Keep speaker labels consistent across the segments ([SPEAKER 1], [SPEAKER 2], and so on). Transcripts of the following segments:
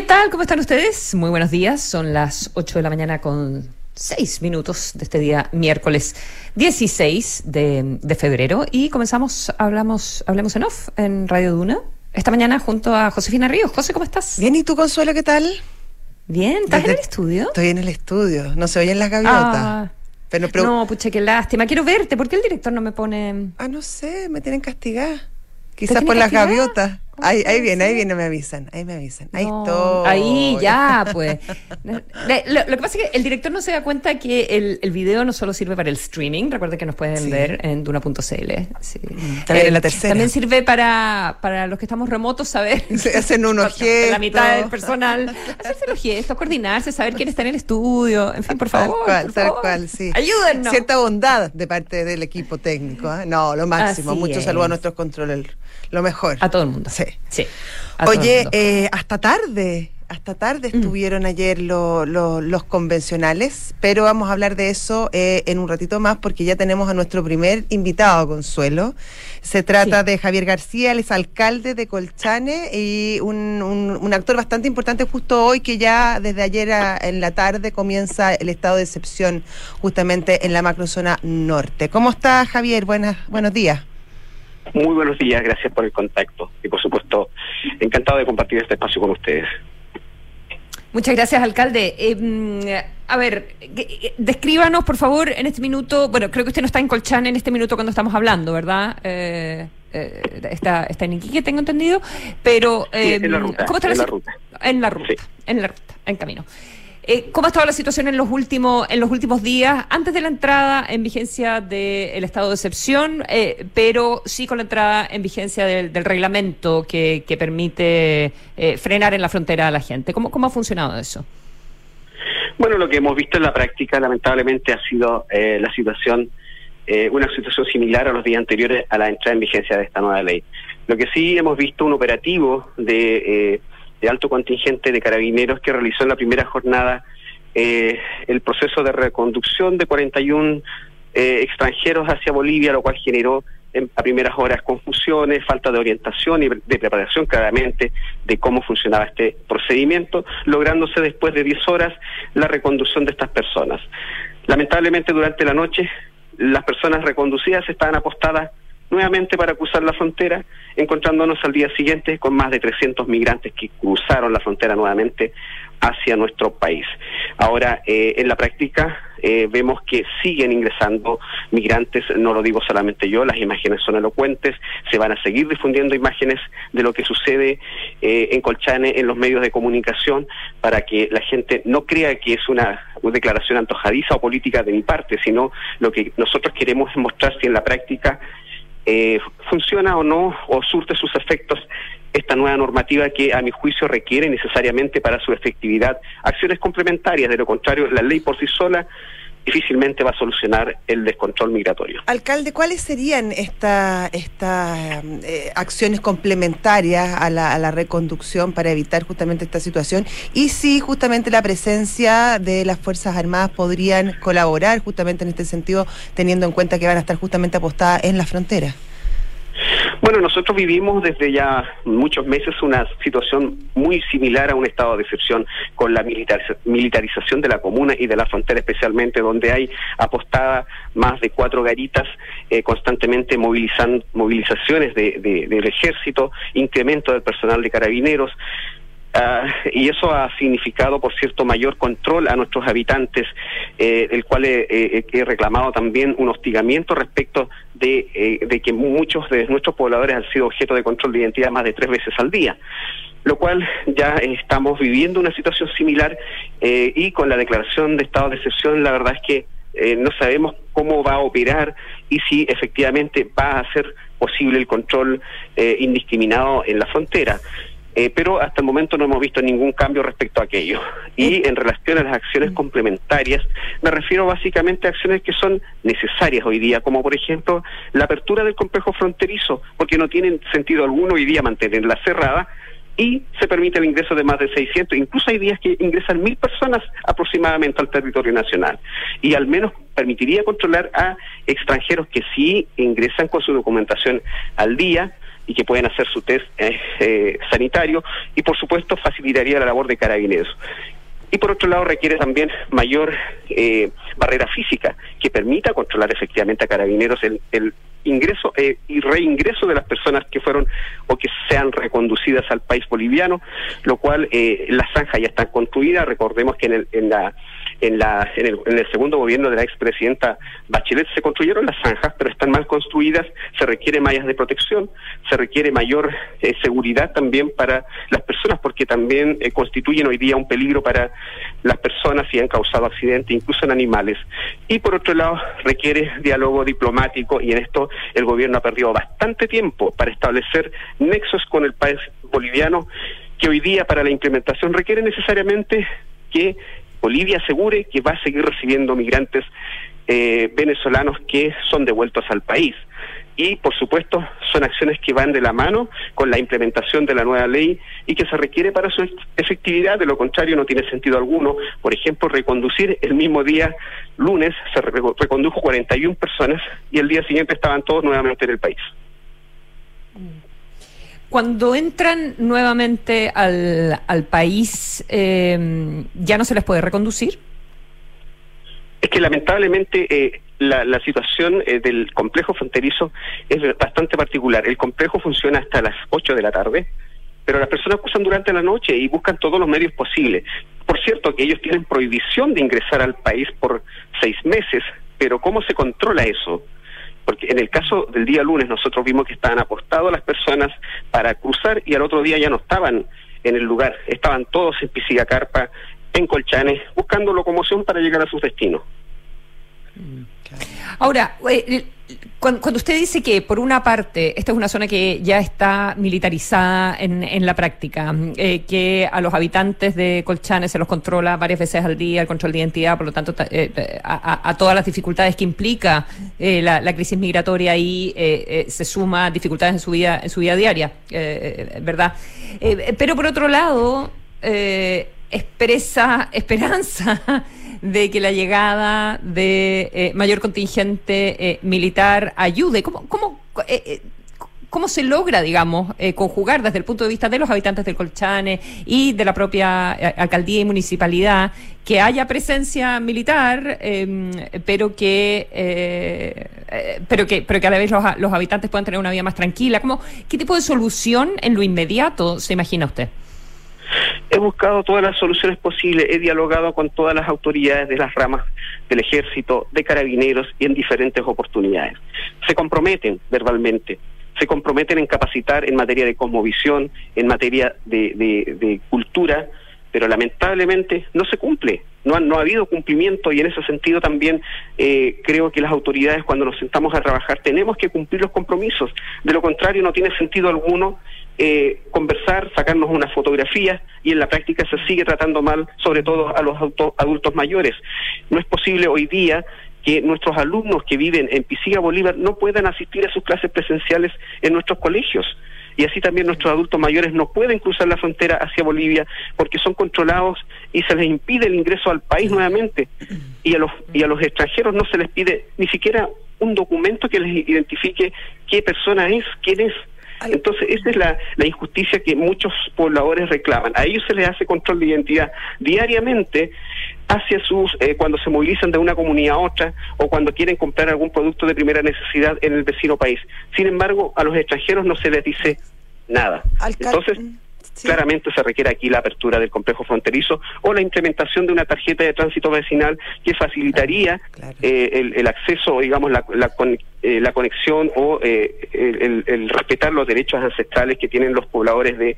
[SPEAKER 1] ¿Qué tal? ¿Cómo están ustedes? Muy buenos días. Son las 8 de la mañana con 6 minutos de este día, miércoles 16 de, de febrero. Y comenzamos, hablamos, hablemos en off en Radio Duna. Esta mañana junto a Josefina Ríos. José, ¿cómo estás?
[SPEAKER 2] Bien, ¿y tú, Consuelo, qué tal?
[SPEAKER 1] Bien, ¿estás
[SPEAKER 2] Desde-
[SPEAKER 1] en el estudio?
[SPEAKER 2] Estoy en el estudio. No se oyen las gaviotas.
[SPEAKER 1] Ah,
[SPEAKER 2] pero, pero-
[SPEAKER 1] no, pucha, qué lástima. Quiero verte. ¿Por qué el director no me pone...?
[SPEAKER 2] Ah, no sé, me tienen castigada. Quizás por las gaviotas.
[SPEAKER 1] ¿Cómo
[SPEAKER 2] Ahí, ahí viene, ahí viene, me avisan. Ahí me avisan. Ahí
[SPEAKER 1] No,
[SPEAKER 2] estoy.
[SPEAKER 1] Ahí, ya, pues. Lo, lo que pasa es que el director no se da cuenta que el, el video no solo sirve para el streaming, recuerda que nos pueden
[SPEAKER 2] Sí.
[SPEAKER 1] ver en duna.cl. Sí.
[SPEAKER 2] También en la tercera.
[SPEAKER 1] También sirve para, para los que estamos remotos saber.
[SPEAKER 2] Se hacen unos
[SPEAKER 1] La mitad del
[SPEAKER 2] gestos.
[SPEAKER 1] personal. Hacerse los gestos, coordinarse, saber quién está en el estudio. En fin, por
[SPEAKER 2] Tal
[SPEAKER 1] favor.
[SPEAKER 2] cual,
[SPEAKER 1] por
[SPEAKER 2] tal
[SPEAKER 1] favor.
[SPEAKER 2] cual, sí.
[SPEAKER 1] Ayúdennos.
[SPEAKER 2] Cierta bondad de parte del equipo técnico. ¿eh? No, lo máximo.
[SPEAKER 1] Así
[SPEAKER 2] Mucho
[SPEAKER 1] es.
[SPEAKER 2] saludo a nuestros controles. Lo mejor.
[SPEAKER 1] A todo el mundo.
[SPEAKER 2] Sí.
[SPEAKER 1] Sí.
[SPEAKER 2] Oye, eh, hasta tarde, hasta tarde
[SPEAKER 1] Mm.
[SPEAKER 2] estuvieron ayer lo- lo- los convencionales, pero vamos a hablar de eso eh, en un ratito más porque ya tenemos a nuestro primer invitado, Consuelo. Se trata
[SPEAKER 1] Sí.
[SPEAKER 2] de Javier García, él es alcalde de Colchane y un, un- un actor bastante importante justo hoy que ya desde ayer a- en la tarde comienza el estado de excepción justamente en la macrozona norte. ¿Cómo está Javier? Buenas, buenos días.
[SPEAKER 3] Muy buenos días, gracias por el contacto y por supuesto encantado de compartir este espacio con ustedes.
[SPEAKER 1] Muchas gracias, alcalde. Eh, mm, a ver, descríbanos, por favor, en este minuto. Bueno, creo que usted no está en Colchán en este minuto cuando estamos hablando, ¿verdad? Eh, eh, está, está en Iquique, tengo entendido. Pero,
[SPEAKER 3] Sí, en la ruta,
[SPEAKER 1] ¿cómo está
[SPEAKER 3] en la
[SPEAKER 1] si-
[SPEAKER 3] ruta.
[SPEAKER 1] En la ruta,
[SPEAKER 3] Sí.
[SPEAKER 1] en la ruta, en camino. Eh, ¿Cómo ha estado la situación en los últimos en los últimos días, antes de la entrada en vigencia del estado de excepción, eh, pero sí con la entrada en vigencia del, reglamento que, permite eh, frenar en la frontera a la gente? ¿Cómo, cómo ha funcionado eso?
[SPEAKER 3] Bueno, lo que hemos visto en la práctica lamentablemente ha sido la situación, una situación similar a los días anteriores a la entrada en vigencia de esta nueva ley. Lo que sí hemos visto un operativo de, de alto contingente de carabineros que realizó en la primera jornada eh, el proceso de reconducción de 41 eh, extranjeros hacia Bolivia, lo cual generó en, a primeras horas confusiones, falta de orientación y de preparación claramente de cómo funcionaba este procedimiento, lográndose después de 10 horas la reconducción de estas personas. Lamentablemente durante la noche las personas reconducidas estaban apostadas nuevamente para cruzar la frontera, encontrándonos al día siguiente con más de 300 migrantes que cruzaron la frontera nuevamente hacia nuestro país. Ahora, eh, en la práctica, eh, vemos que siguen ingresando migrantes, no lo digo solamente yo, las imágenes son elocuentes, se van a seguir difundiendo imágenes de lo que sucede eh, en Colchane, en los medios de comunicación, para que la gente no crea que es una, una declaración antojadiza o política de mi parte, sino lo que nosotros queremos es mostrar si en la práctica eh, funciona o no, o surte sus efectos esta nueva normativa que a mi juicio requiere necesariamente para su efectividad acciones complementarias, de lo contrario la ley por sí sola difícilmente va a solucionar el descontrol migratorio.
[SPEAKER 2] Alcalde, ¿cuáles serían estas esta, eh, acciones complementarias a la, a la reconducción para evitar justamente esta situación? Y si justamente la presencia de las Fuerzas Armadas podrían colaborar justamente en este sentido, teniendo en cuenta que van a estar justamente apostadas en la frontera.
[SPEAKER 3] Bueno, nosotros vivimos desde ya muchos meses una situación muy similar a un estado de excepción con la militariza- militarización de la comuna y de la frontera especialmente, donde hay apostada más de cuatro garitas, eh, constantemente movilizan, movilizaciones de- del ejército, incremento del personal de carabineros. Ah, y eso ha significado, por cierto, mayor control a nuestros habitantes, eh, el cual he, he- he reclamado también un hostigamiento respecto de, eh, que muchos de nuestros pobladores han sido objeto de control de identidad más de tres veces al día. Lo cual ya estamos viviendo una situación similar eh, y con la declaración de estado de excepción, la verdad es que eh, no sabemos cómo va a operar y si efectivamente va a ser posible el control eh, indiscriminado en la frontera. Eh, pero hasta el momento no hemos visto ningún cambio respecto a aquello. Y en relación a las acciones complementarias, me refiero básicamente a acciones que son necesarias hoy día, como por ejemplo la apertura del complejo fronterizo, porque no tiene sentido alguno hoy día mantenerla cerrada y se permite el ingreso de más de 600, incluso hay días que ingresan mil personas aproximadamente al territorio nacional. Y al menos permitiría controlar a extranjeros que sí ingresan con su documentación al día y que pueden hacer su test eh, sanitario y por supuesto facilitaría la labor de carabineros y por otro lado requiere también mayor eh, barrera física que permita controlar efectivamente a carabineros el, el ingreso eh, y reingreso de las personas que fueron o que sean reconducidas al país boliviano, lo cual eh, las zanjas ya están construidas. Recordemos que en, el, en la en, la, en, el, segundo gobierno de la expresidenta Bachelet. Se construyeron las zanjas, pero están mal construidas, se requiere mallas de protección, se requiere mayor eh, seguridad también para las personas, porque también eh, constituyen hoy día un peligro para las personas y han causado accidentes, incluso en animales. Y por otro lado, requiere diálogo diplomático y en esto el gobierno ha perdido bastante tiempo para establecer nexos con el país boliviano que hoy día para la implementación requiere necesariamente que Bolivia asegure que va a seguir recibiendo migrantes eh, venezolanos que son devueltos al país. Y, por supuesto, son acciones que van de la mano con la implementación de la nueva ley y que se requiere para su efectividad. De lo contrario, no tiene sentido alguno. Por ejemplo, reconducir el mismo día, lunes, se recondujo 41 personas y el día siguiente estaban todos nuevamente en el país.
[SPEAKER 1] Cuando entran nuevamente al, al país, eh, ¿ya no se les puede reconducir?
[SPEAKER 3] Es que lamentablemente eh, la, la, situación eh, del complejo fronterizo es bastante particular. El complejo funciona hasta las 8 de la tarde, pero las personas cruzan durante la noche y buscan todos los medios posibles. Por cierto, que ellos tienen prohibición de ingresar al país por seis meses, pero ¿cómo se controla eso? Porque en el caso del día lunes nosotros vimos que estaban apostados las personas para cruzar y al otro día ya no estaban en el lugar, estaban todos en Pisigacarpa, en Colchanes, buscando locomoción para llegar a sus destinos.
[SPEAKER 1] Ahora, eh, cuando, usted dice que, por una parte, esta es una zona que ya está militarizada en, la práctica, eh, que a los habitantes de Colchanes se los controla varias veces al día, el control de identidad, por lo tanto, eh, a, todas las dificultades que implica la, crisis migratoria ahí se suma dificultades en su vida, en su vida diaria, ¿verdad? pero por otro lado, expresa esperanza de que la llegada de eh, mayor contingente eh, militar ayude. ¿Cómo, cómo, eh, cómo se logra, digamos, conjugar desde el punto de vista de los habitantes del Colchane y de la propia alcaldía y municipalidad que haya presencia militar, em, pero que pero que pero que a la vez los, los habitantes puedan tener una vida más tranquila? ¿Cómo, ¿Qué tipo de solución en lo inmediato se imagina usted?
[SPEAKER 3] He buscado todas las soluciones posibles, he dialogado con todas las autoridades de las ramas del ejército, de carabineros y en diferentes oportunidades. Se comprometen verbalmente, se comprometen en capacitar en materia de cosmovisión, en materia de, cultura, pero lamentablemente no se cumple. No ha, no ha habido cumplimiento y en ese sentido también eh, creo que las autoridades cuando nos sentamos a trabajar tenemos que cumplir los compromisos. De lo contrario no tiene sentido alguno eh, conversar, sacarnos una fotografía y en la práctica se sigue tratando mal, sobre todo a los adultos mayores. No es posible hoy día que nuestros alumnos que viven en Pisiga Bolívar no puedan asistir a sus clases presenciales en nuestros colegios. Y así también nuestros adultos mayores no pueden cruzar la frontera hacia Bolivia porque son controlados y se les impide el ingreso al país nuevamente. Y a los, y a los extranjeros no se les pide ni siquiera un documento que les identifique qué persona es, quién es. Entonces, esa es la, injusticia que muchos pobladores reclaman. A ellos se les hace control de identidad diariamente hacia sus, eh, cuando se movilizan de una comunidad a otra o cuando quieren comprar algún producto de primera necesidad en el vecino país. Sin embargo, a los extranjeros no se les dice nada. Entonces, Claramente se requiere aquí la apertura del complejo fronterizo o la implementación de una tarjeta de tránsito vecinal que facilitaría eh, el, acceso, digamos, la, la, eh, la conexión o eh, el, respetar los derechos ancestrales que tienen los pobladores de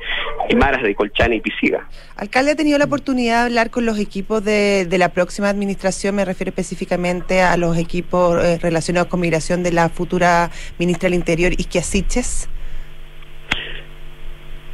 [SPEAKER 3] Imaras, de Colchane y Pisiga.
[SPEAKER 2] Alcalde, ¿ha tenido la oportunidad de hablar con los equipos de, de la próxima administración? Me refiero específicamente a los equipos relacionados con migración de la futura ministra del Interior, Isquia Siches.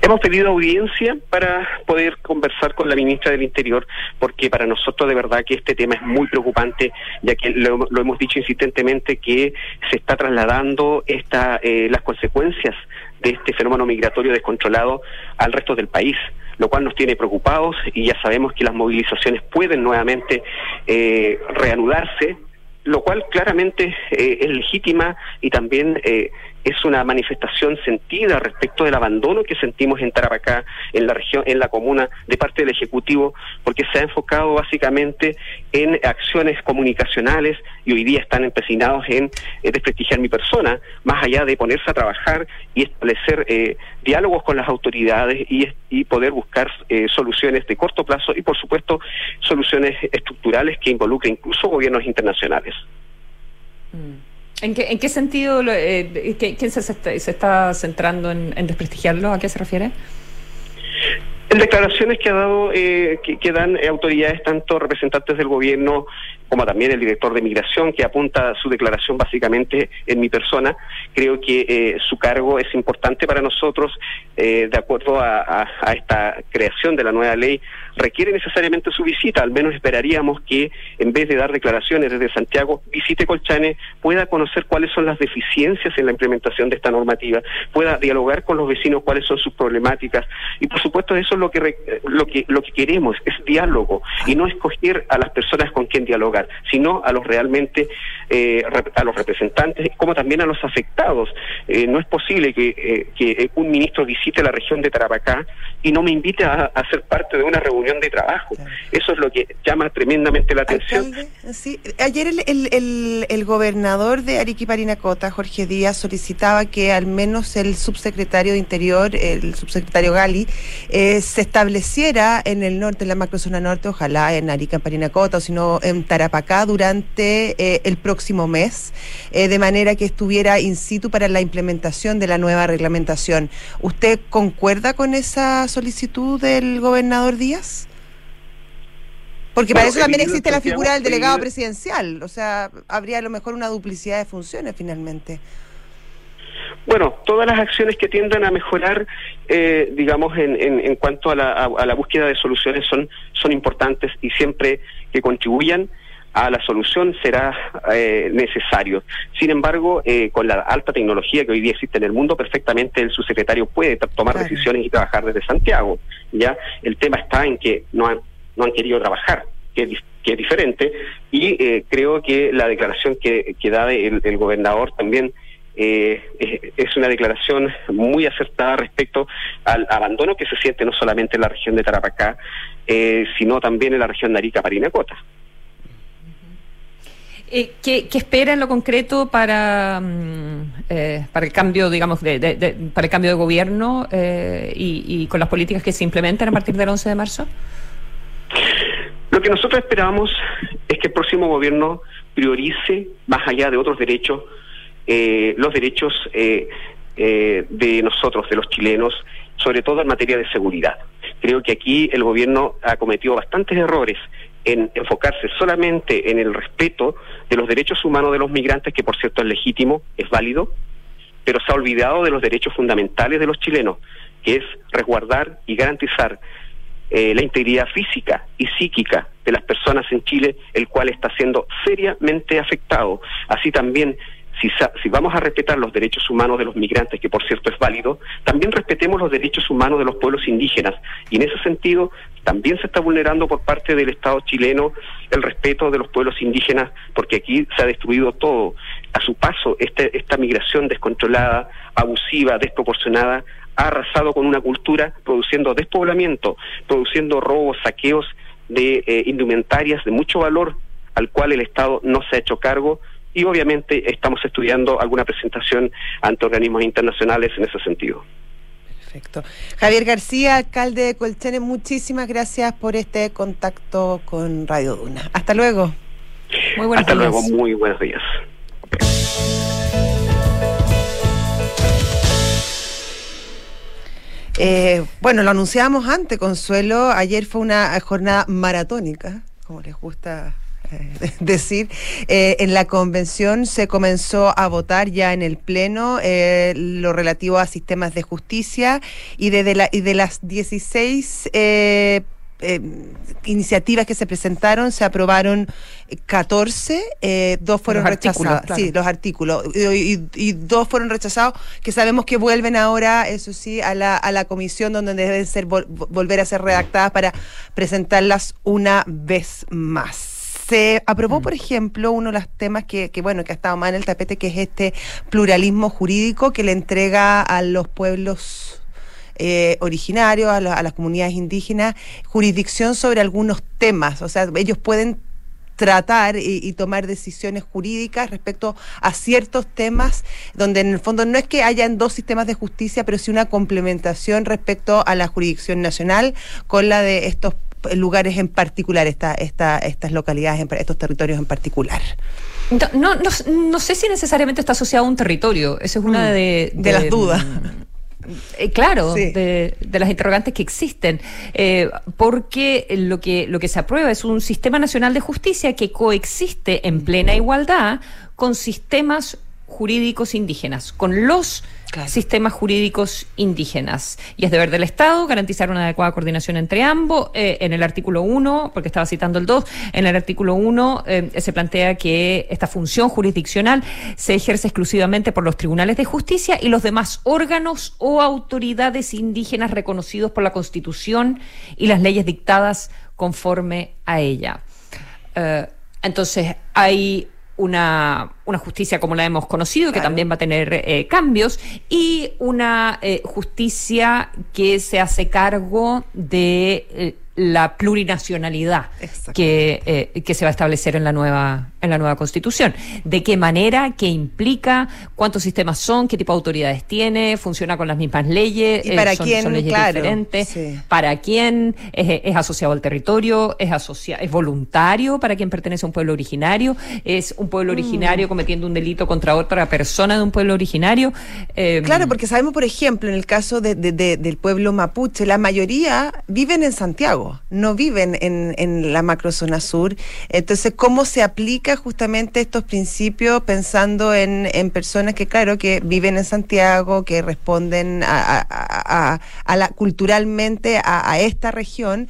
[SPEAKER 3] Hemos pedido audiencia para poder conversar con la ministra del Interior, porque para nosotros de verdad que este tema es muy preocupante, ya que lo, hemos dicho insistentemente que se está trasladando esta, eh, las consecuencias de este fenómeno migratorio descontrolado al resto del país lo cual nos tiene preocupados y ya sabemos que las movilizaciones pueden nuevamente eh, reanudarse lo cual claramente eh, es legítima y también eh, es una manifestación sentida respecto del abandono que sentimos en Tarapacá, en la región, en la comuna, de parte del Ejecutivo, porque se ha enfocado básicamente en acciones comunicacionales y hoy día están empecinados en eh, desprestigiar mi persona, más allá de ponerse a trabajar y establecer eh, diálogos con las autoridades y, poder buscar eh, soluciones de corto plazo y, por supuesto, soluciones estructurales que involucren incluso gobiernos internacionales.
[SPEAKER 1] Mm. ¿En qué, en qué sentido eh, quién se, se, está centrando en, desprestigiarlo? ¿A qué se refiere?
[SPEAKER 3] En declaraciones que ha dado eh, que, dan eh, autoridades tanto representantes del gobierno como también el director de migración que apunta su declaración básicamente en mi persona creo que su cargo es importante para nosotros de acuerdo a, esta creación de la nueva ley requiere necesariamente su visita. Al menos esperaríamos que, en vez de dar declaraciones desde Santiago, visite Colchane, pueda conocer cuáles son las deficiencias en la implementación de esta normativa, pueda dialogar con los vecinos cuáles son sus problemáticas. Y por supuesto, eso es lo que, lo que, lo que queremos, es diálogo, y no escoger a las personas con quien dialogar, sino a los realmente, eh, a los representantes, como también a los afectados. Eh, no es posible que, eh, que un ministro visite la región de Tarapacá y no me invite a, a ser parte de una reunión de trabajo. Eso es lo que llama tremendamente la atención.
[SPEAKER 2] sí. Ayer el, el, gobernador de Arequipa Parinacota, Jorge Díaz, solicitaba que al menos el subsecretario de Interior, el subsecretario Gali, eh, se estableciera en el norte, en la macrozona norte, ojalá en Arica Parinacota o si no en Tarapacá durante eh, el próximo mes, eh, de manera que estuviera in situ para la implementación de la nueva reglamentación. ¿Usted concuerda con esa solicitud del gobernador Díaz? Porque para eso también existe la figura del delegado presidencial, o sea, habría a lo mejor una duplicidad de funciones finalmente.
[SPEAKER 3] Bueno, todas las acciones que tiendan a mejorar, eh, digamos, en, en, cuanto a la, a, la, búsqueda de soluciones son, son importantes y siempre que contribuyan a la solución será eh, necesario. Sin embargo, eh, con la alta tecnología que hoy día existe en el mundo, perfectamente el subsecretario puede tomar decisiones y trabajar desde Santiago. Ya el tema está en que no han no han querido trabajar, que es, diferente, y eh, creo que la declaración que, da el, gobernador también eh, es, una declaración muy acertada respecto al abandono que se siente no solamente en la región de Tarapacá, eh, sino también en la región de Arica, Parinacota.
[SPEAKER 1] ¿qué, espera en lo concreto para, mm, para el cambio, digamos, de, para el cambio de gobierno y, y, con las políticas que se implementan a partir del 11 de marzo?
[SPEAKER 3] Lo que nosotros esperamos es que el próximo gobierno priorice, más allá de otros derechos, eh, los derechos eh, eh, de nosotros, de los chilenos, sobre todo en materia de seguridad. Creo que aquí el gobierno ha cometido bastantes errores en enfocarse solamente en el respeto de los derechos humanos de los migrantes, que por cierto es legítimo, es válido, pero se ha olvidado de los derechos fundamentales de los chilenos, que es resguardar y garantizar eh, la integridad física y psíquica de las personas en Chile, el cual está siendo seriamente afectado. Así también, si, si vamos a respetar los derechos humanos de los migrantes, que por cierto es válido, también respetemos los derechos humanos de los pueblos indígenas. Y en ese sentido, también se está vulnerando por parte del Estado chileno el respeto de los pueblos indígenas, porque aquí se ha destruido todo. A su paso, este, esta migración descontrolada, abusiva, desproporcionada, ha arrasado con una cultura produciendo despoblamiento, produciendo robos, saqueos de eh, indumentarias de mucho valor al cual el Estado no se ha hecho cargo y obviamente estamos estudiando alguna presentación ante organismos internacionales en ese sentido.
[SPEAKER 2] Perfecto. Javier García, alcalde de Colchane, muchísimas gracias por este contacto con Radio Duna. Hasta luego.
[SPEAKER 3] Muy buenos Hasta luego, muy buenos días.
[SPEAKER 2] Eh, bueno, lo anunciábamos antes, Consuelo. Ayer fue una jornada maratónica, como les gusta eh, decir. Eh, en la convención se comenzó a votar ya en el Pleno lo relativo a sistemas de justicia y de, la, y de las 16 eh, iniciativas que se presentaron, se aprobaron 14, eh, dos fueron rechazados. Sí, los artículos. Y, dos fueron rechazados, que sabemos que vuelven ahora, eso sí, a la, a la comisión donde deben ser volver a ser redactadas para presentarlas una vez más. se aprobó, mm. por ejemplo, uno de los temas que, que, bueno, que ha estado más en el tapete, que es este pluralismo jurídico que le entrega a los pueblos eh, originarios, a, a, las comunidades indígenas, jurisdicción sobre algunos temas. O sea, ellos pueden tratar y, tomar decisiones jurídicas respecto a ciertos temas donde en el fondo no es que hayan dos sistemas de justicia, pero sí una complementación respecto a la jurisdicción nacional con la de estos lugares en particular, esta, esta, estas localidades, estos territorios en particular.
[SPEAKER 1] No, no, no, sé si necesariamente está asociado a un territorio. Esa es una mm. de,
[SPEAKER 2] de, las dudas.
[SPEAKER 1] Eh, claro, de, las interrogantes que existen, eh, porque lo que, lo que se aprueba es un sistema nacional de justicia que coexiste en plena igualdad con sistemas jurídicos indígenas, con los sistemas jurídicos indígenas. Y es deber del Estado garantizar una adecuada coordinación entre ambos. Eh, en el artículo 1, porque estaba citando el 2, en el artículo 1 eh, se plantea que esta función jurisdiccional se ejerce exclusivamente por los tribunales de justicia y los demás órganos o autoridades indígenas reconocidos por la Constitución y las leyes dictadas conforme a ella. Eh, entonces, hay una, una, justicia como la hemos conocido, que también va a tener eh, cambios, y una eh, justicia que se hace cargo de eh, la plurinacionalidad que, eh, que se va a establecer en la nueva en la nueva constitución. ¿De qué manera? ¿Qué implica? ¿Cuántos sistemas son? ¿Qué tipo de autoridades tiene? ¿Funciona con las mismas leyes?
[SPEAKER 2] ¿Y para
[SPEAKER 1] son,
[SPEAKER 2] quién?
[SPEAKER 1] Son leyes diferentes. ¿Para quién? ¿Es, asociado al territorio? ¿Es, asociado, ¿Es voluntario para quien pertenece a un pueblo originario? ¿Es un pueblo mm. originario cometiendo un delito contra otra persona de un pueblo originario?
[SPEAKER 2] Em, claro, porque sabemos, por ejemplo, en el caso de, del pueblo mapuche, la mayoría viven en Santiago no viven en, en la macrozona sur. Entonces, ¿cómo se aplica justamente estos principios pensando en, en personas que, claro, que viven en Santiago, que responden a, la, culturalmente a, esta región?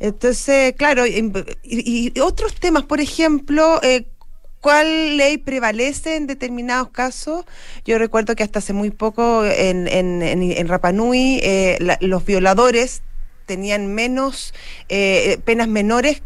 [SPEAKER 2] Entonces, claro, y, otros temas, por ejemplo, eh, ¿Cuál ley prevalece en determinados casos? Yo recuerdo que hasta hace muy poco en, en, en, Rapanui eh, los violadores tenían menos eh, penas menores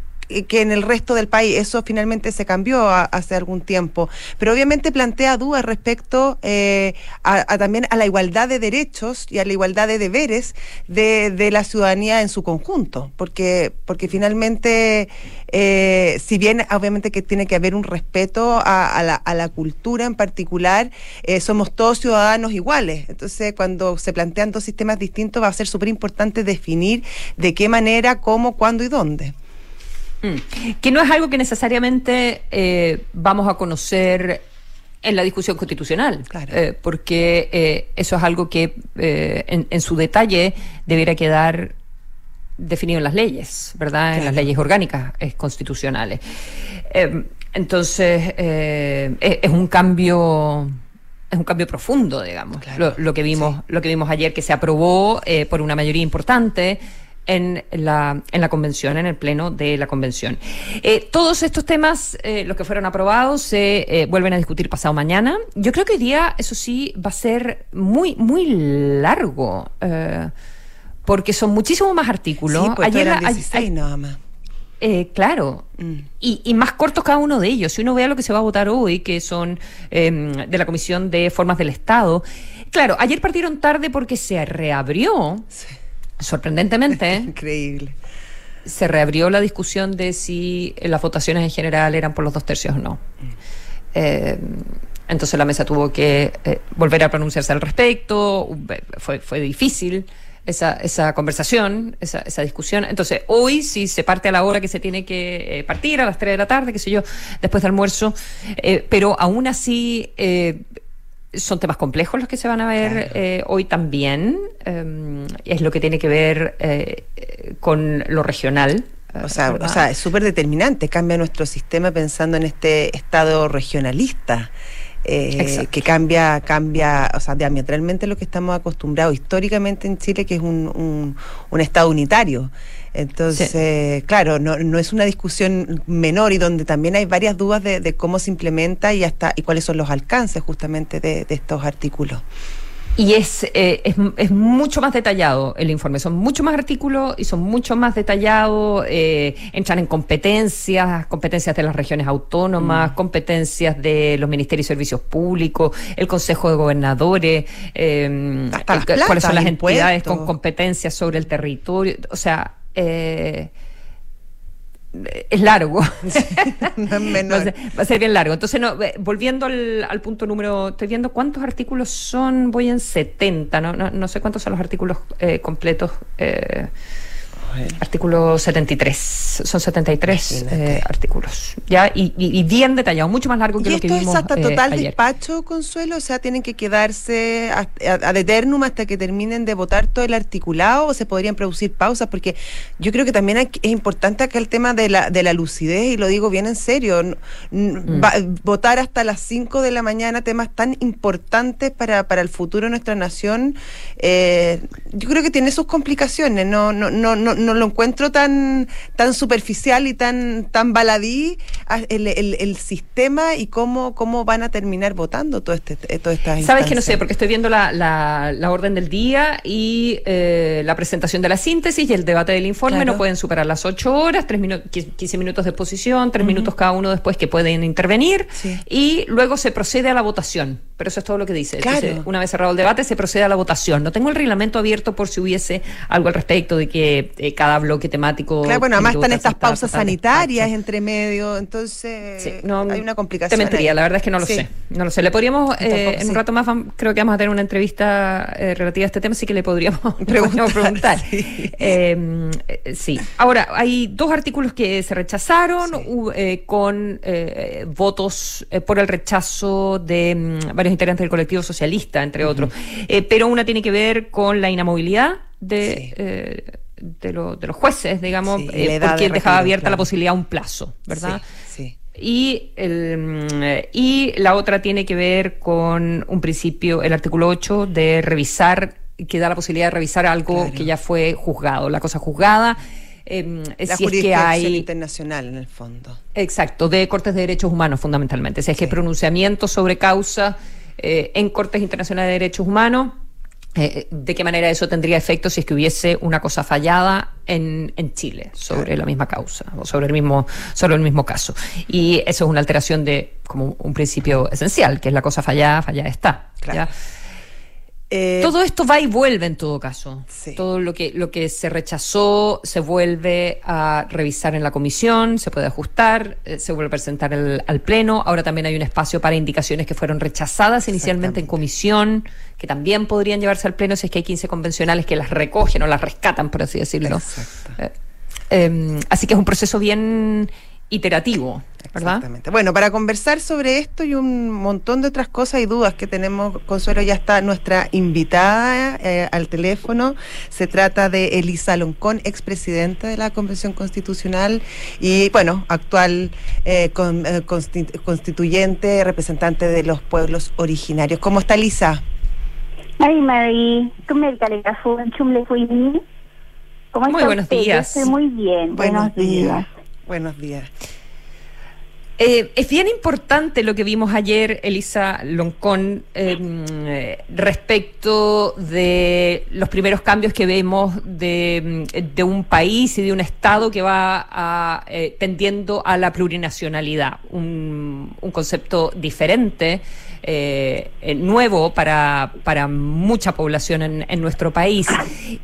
[SPEAKER 2] que en el resto del país. Eso finalmente se cambió hace algún tiempo. Pero obviamente plantea dudas respecto eh, a, también a la igualdad de derechos y a la igualdad de deberes de, la ciudadanía en su conjunto. Porque, porque finalmente, eh, si bien obviamente que tiene que haber un respeto a, la, a la, cultura en particular, eh, somos todos ciudadanos iguales. Entonces, cuando se plantean dos sistemas distintos, va a ser súper importante definir de qué manera, cómo, cuándo y dónde.
[SPEAKER 1] Mm. Que no es algo que necesariamente eh, vamos a conocer en la discusión constitucional, eh, porque eh, eso es algo que en, su detalle debiera quedar definido en las leyes, ¿verdad? En las leyes orgánicas constitucionales. entonces, es, un cambio es un cambio profundo, digamos. Lo, que vimos, lo que vimos ayer que se aprobó por una mayoría importante en la, en la convención, en el pleno de la convención. Eh, todos estos temas, eh, los que fueron aprobados, se eh, vuelven a discutir pasado mañana. Yo creo que hoy día, eso sí, va a ser muy, muy largo, porque son muchísimos más artículos.
[SPEAKER 2] Sí, pues Ayer eran 16 nada más.
[SPEAKER 1] claro, mm. y, y, más cortos cada uno de ellos. Si uno vea lo que se va a votar hoy, que son em, de la Comisión de Formas del Estado, claro, ayer partieron tarde porque se reabrió sorprendentemente.
[SPEAKER 2] Increíble.
[SPEAKER 1] Se reabrió la discusión de si las votaciones en general eran por los dos tercios o no. Eh, entonces la mesa tuvo que eh, volver a pronunciarse al respecto. Fue, fue difícil esa, esa conversación, esa, esa discusión. Entonces, hoy si se parte a la hora que se tiene que eh, partir, a las 3 de la tarde, qué sé yo, después de almuerzo, pero aún así son temas complejos los que se van a ver eh, hoy también. Em, es lo que tiene que ver eh, con lo regional.
[SPEAKER 2] O sea, o sea, es súper determinante, cambia nuestro sistema pensando en este estado regionalista. Eh, que cambia, cambia, o sea, diametralmente lo que estamos acostumbrados históricamente en Chile, que es un, un, un Estado unitario. Entonces, claro, no, no, es una discusión menor y donde también hay varias dudas de, cómo se implementa y hasta y cuáles son los alcances justamente de, estos artículos.
[SPEAKER 1] Y es, eh, es, es, mucho más detallado el informe, son mucho más artículos y son mucho más detallados, eh, entran en competencias, competencias de las regiones autónomas, mm. competencias de los ministerios y servicios públicos, el Consejo de Gobernadores, eh, cuáles son las entidades con competencias sobre el territorio, o sea... Eh, es largo. va, a ser, bien largo. Entonces, no, volviendo al, punto número, estoy viendo cuántos artículos son, voy en 70, no, no, no sé cuántos son los artículos eh, completos. Eh, Artículo 73. Son 73 eh, artículos. ¿ya? Y, bien detallado, mucho más largo que lo que vimos
[SPEAKER 2] es hasta
[SPEAKER 1] eh,
[SPEAKER 2] total despacho, Consuelo? O sea, ¿tienen que quedarse a, a, eternum hasta que terminen de votar todo el articulado o se podrían producir pausas? Porque yo creo que también es importante acá el tema de la, de la lucidez y lo digo bien en serio. Mm. votar hasta las 5 de la mañana temas tan importantes para, para el futuro de nuestra nación, eh, yo creo que tiene sus complicaciones. No, no, no, no no lo encuentro tan, tan superficial y tan, tan baladí el, el, sistema y cómo, cómo van a terminar votando todo este, todas estas
[SPEAKER 1] Sabes que no sé, porque estoy viendo la, la, orden del día y eh, la presentación de la síntesis y el debate del informe. No pueden superar las 8 horas, 3 minutos, 15 minutos de exposición, 3 minutos cada uno después que pueden intervenir. Y luego se procede a la votación. Pero eso es todo lo que dice. una vez cerrado el debate, se procede a la votación. No tengo el reglamento abierto por si hubiese algo al respecto de que eh, cada bloque temático.
[SPEAKER 2] Claro, bueno, además están estas pausas sanitarias entre medio, entonces no, hay una complicación.
[SPEAKER 1] Te mentiría, la verdad es que no lo sé. No lo sé. Le podríamos, eh, en un rato más, creo que vamos a tener una entrevista eh, relativa a este tema, así que le podríamos preguntar. Em, sí. Ahora, hay dos artículos que se rechazaron con votos por el rechazo de mm, varios integrantes del colectivo socialista, entre otros. pero una tiene que ver con la inamovilidad de de, de los jueces, digamos, eh, porque dejaba abierta la posibilidad a un plazo, ¿verdad? Sí. Y, el, y la otra tiene que ver con un principio, el artículo 8, de revisar, que da la posibilidad de revisar algo que ya fue juzgado. La cosa juzgada
[SPEAKER 2] eh, la si es que hay internacional en el fondo.
[SPEAKER 1] Exacto, de cortes de derechos humanos fundamentalmente. Si es que hay pronunciamientos sobre causa eh, en cortes internacionales de derechos humanos eh, de qué manera eso tendría efecto si es que hubiese una cosa fallada en, en Chile sobre la misma causa o sobre el mismo sobre el mismo caso. Y eso es una alteración de como un principio esencial que es la cosa fallada fallada está claro. Eh, todo esto va y vuelve en todo caso. Todo lo que, lo que se rechazó se vuelve a revisar en la comisión, se puede ajustar, eh, se vuelve a presentar al Pleno. Ahora también hay un espacio para indicaciones que fueron rechazadas inicialmente en comisión, que también podrían llevarse al Pleno si es que hay 15 convencionales que las recogen o las rescatan, por así decirlo. Eh, em, así que es un proceso bien iterativo. ¿verdad? Exactamente.
[SPEAKER 2] Bueno, para conversar sobre esto y un montón de otras cosas y dudas que tenemos, Consuelo, ya está nuestra invitada eh, al teléfono. Se trata de Elisa Loncón, expresidenta de la Convención Constitucional y, bueno, actual eh, eh, constituyente, representante de los pueblos originarios. ¿Cómo está Elisa?
[SPEAKER 4] Ay, Mari, ¿cómo
[SPEAKER 1] Muy buenos días.
[SPEAKER 4] Estoy muy bien.
[SPEAKER 2] Buenos, días. Buenos días.
[SPEAKER 1] Eh, es bien importante lo que vimos ayer, Elisa Loncón, em, respecto de los primeros cambios que vemos de, un país y de un Estado que va eh, tendiendo a la plurinacionalidad, un, concepto diferente. Eh, nuevo para, para mucha población en, en nuestro país.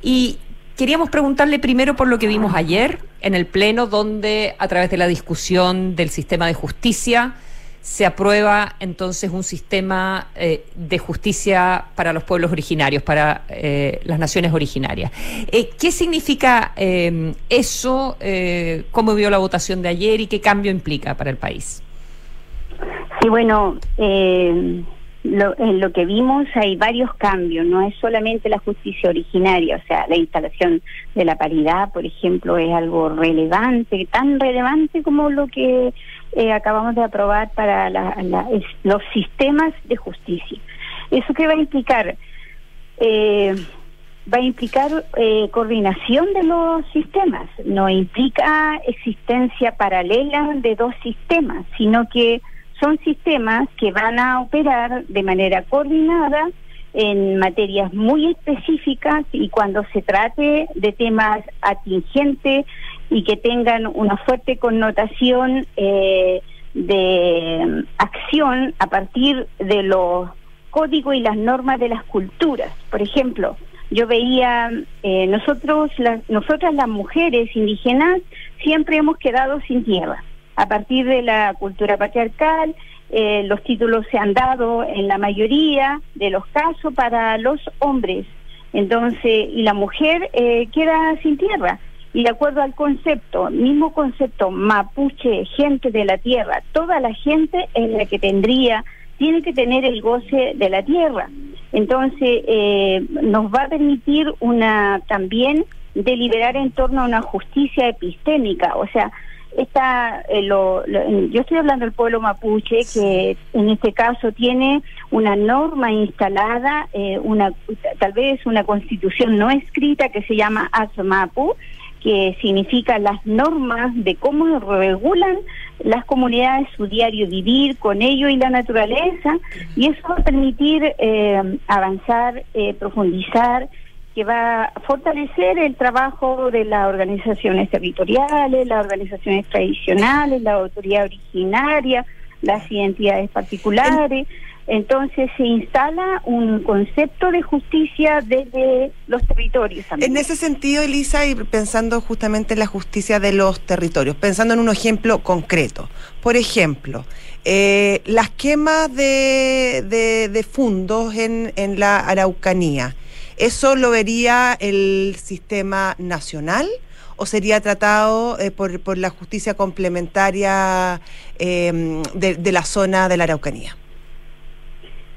[SPEAKER 1] Y Queríamos preguntarle primero por lo que vimos ayer en el Pleno, donde a través de la discusión del sistema de justicia se aprueba entonces un sistema eh, de justicia para los pueblos originarios, para eh, las naciones originarias. Eh, ¿Qué significa eso? ¿Cómo vio la votación de ayer y qué cambio implica para el país?
[SPEAKER 4] Sí, bueno, lo, en lo que vimos hay varios cambios, no es solamente la justicia originaria, o sea, la instalación de la paridad, por ejemplo, es algo relevante, tan relevante como lo que eh, acabamos de aprobar para los sistemas de justicia. ¿Eso qué va a implicar? Eh, va a implicar eh, coordinación de los sistemas, no implica existencia paralela de dos sistemas, sino que son sistemas que van a operar de manera coordinada en materias muy específicas y cuando se trate de temas atingentes y que tengan una fuerte connotación eh, de acción a partir de los códigos y las normas de las culturas. Por ejemplo, yo veía, eh, nosotros, las, nosotras las mujeres indígenas siempre hemos quedado sin tierra. A partir de la cultura patriarcal, eh, los títulos se han dado en la mayoría de los casos para los hombres. Entonces, y la mujer eh, queda sin tierra. Y de acuerdo al concepto, mismo concepto, mapuche, gente de la tierra, toda la gente es la que tendría, tiene que tener el goce de la tierra. Entonces, eh, nos va a permitir una también deliberar en torno a una justicia epistémica, o sea, esta, eh, lo, yo estoy hablando del pueblo mapuche que en este caso tiene una norma instalada, eh, una tal vez una constitución no escrita que se llama ASMAPU, que significa las normas de cómo regulan las comunidades su diario vivir con ello y la naturaleza, y eso va a permitir eh, avanzar, eh, profundizar, que va a fortalecer el trabajo de las organizaciones territoriales, las organizaciones tradicionales, la autoridad originaria, las identidades particulares. Entonces se instala un concepto de justicia desde los territorios.
[SPEAKER 2] En ese sentido, Elisa, y pensando justamente en la justicia de los territorios, pensando en un ejemplo concreto. Por ejemplo, eh, las quemas de, de, fundos en, en la Araucanía, ¿eso lo vería el sistema nacional? o sería tratado eh, por, por, la justicia complementaria eh, de, de, la zona de la Araucanía?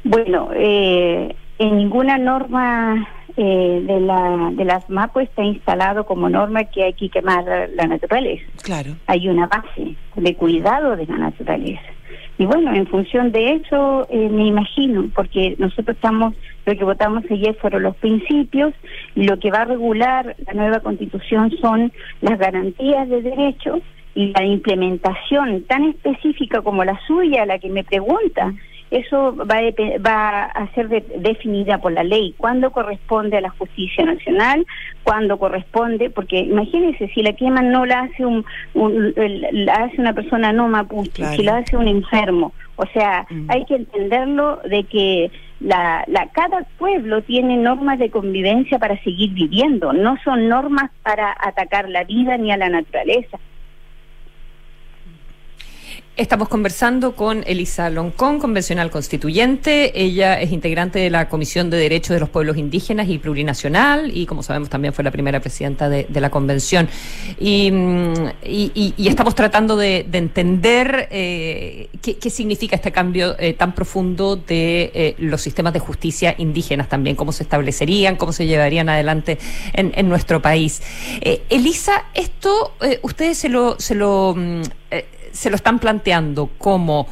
[SPEAKER 4] Bueno, eh, en ninguna norma eh, de, la, de las MAPO está instalado como norma que hay que quemar la naturaleza.
[SPEAKER 2] Claro.
[SPEAKER 4] Hay una base de cuidado de la naturaleza. Y bueno, en función de eso, eh, me imagino, porque nosotros estamos, lo que votamos ayer fueron los principios, y lo que va a regular la nueva constitución son las garantías de derechos y la implementación tan específica como la suya, la que me pregunta, eso va a, va a ser definida por la ley, cuándo corresponde a la justicia nacional, cuándo corresponde, porque imagínense, si la quema no la hace un, la hace una persona no mapuche, si la hace un enfermo, o sea, mm. hay que entenderlo de que la, la, cada pueblo tiene normas de convivencia para seguir viviendo, no son normas para atacar la vida ni a la naturaleza.
[SPEAKER 1] Estamos conversando con Elisa Loncón, convencional constituyente. Ella es integrante de la Comisión de Derechos de los Pueblos Indígenas y Plurinacional y, como sabemos, también fue la primera presidenta de, la convención. Y, estamos tratando de, entender eh, qué, significa este cambio eh, tan profundo de eh, los sistemas de justicia indígenas también, cómo se establecerían, cómo se llevarían adelante en, nuestro país. Elisa, esto ustedes se lo... Se lo mm, se lo están planteando como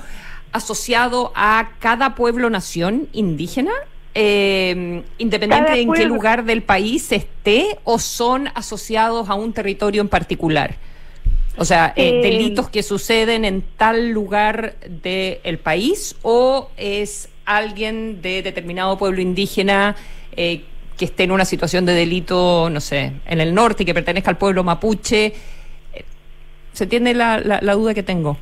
[SPEAKER 1] asociado a cada pueblo-nación indígena, eh, independiente de en qué lugar del país esté, o son asociados a un territorio en particular? O sea, eh, eh, delitos que suceden en tal lugar del país, o es alguien de determinado pueblo indígena que esté en una situación de delito, no sé, en el norte y que pertenezca al pueblo mapuche ¿Se entiende la, la, duda que tengo?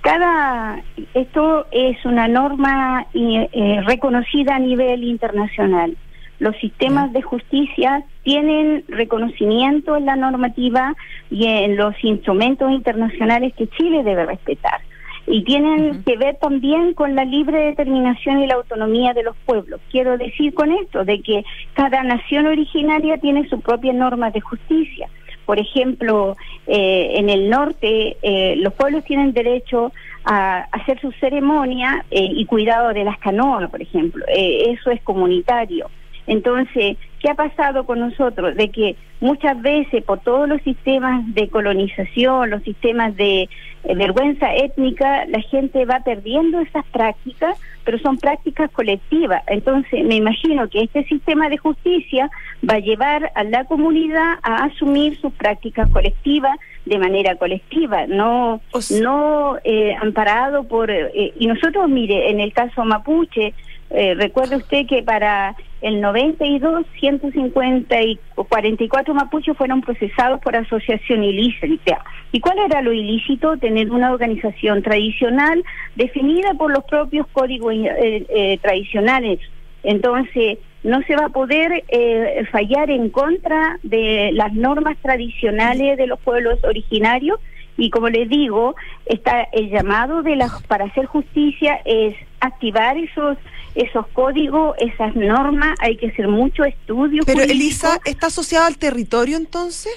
[SPEAKER 4] Cada esto es una norma eh, reconocida a nivel internacional. Los sistemas de justicia tienen reconocimiento en la normativa y en los instrumentos internacionales que Chile debe respetar. Y tienen que ver también con la libre determinación y la autonomía de los pueblos. Quiero decir con esto, de que cada nación originaria tiene su propia norma de justicia por ejemplo, eh, en el norte eh, los pueblos tienen derecho a hacer su ceremonia eh, y cuidado de las canoas, por ejemplo. eso es comunitario. Entonces, ¿qué ha pasado con nosotros? De que muchas veces por todos los sistemas de colonización, los sistemas de eh, vergüenza étnica, la gente va perdiendo esas prácticas, pero son prácticas colectivas. Entonces, me imagino que este sistema de justicia va a llevar a la comunidad a asumir sus prácticas colectivas de manera colectiva, no, no eh, amparado por... Eh, y nosotros, mire, en el caso mapuche, Eh, recuerde usted que para el 92, 150 y 44 mapuches fueron procesados por asociación ilícita. ¿Y cuál era lo ilícito? Tener una organización tradicional definida por los propios códigos eh, eh, tradicionales. Entonces, no se va a poder eh, fallar en contra de las normas tradicionales de los pueblos originarios y como les digo, está el llamado de la, para hacer justicia es activar esos esos códigos, esas normas, hay que hacer mucho estudio.
[SPEAKER 2] Pero Elisa, ¿está asociado al territorio entonces?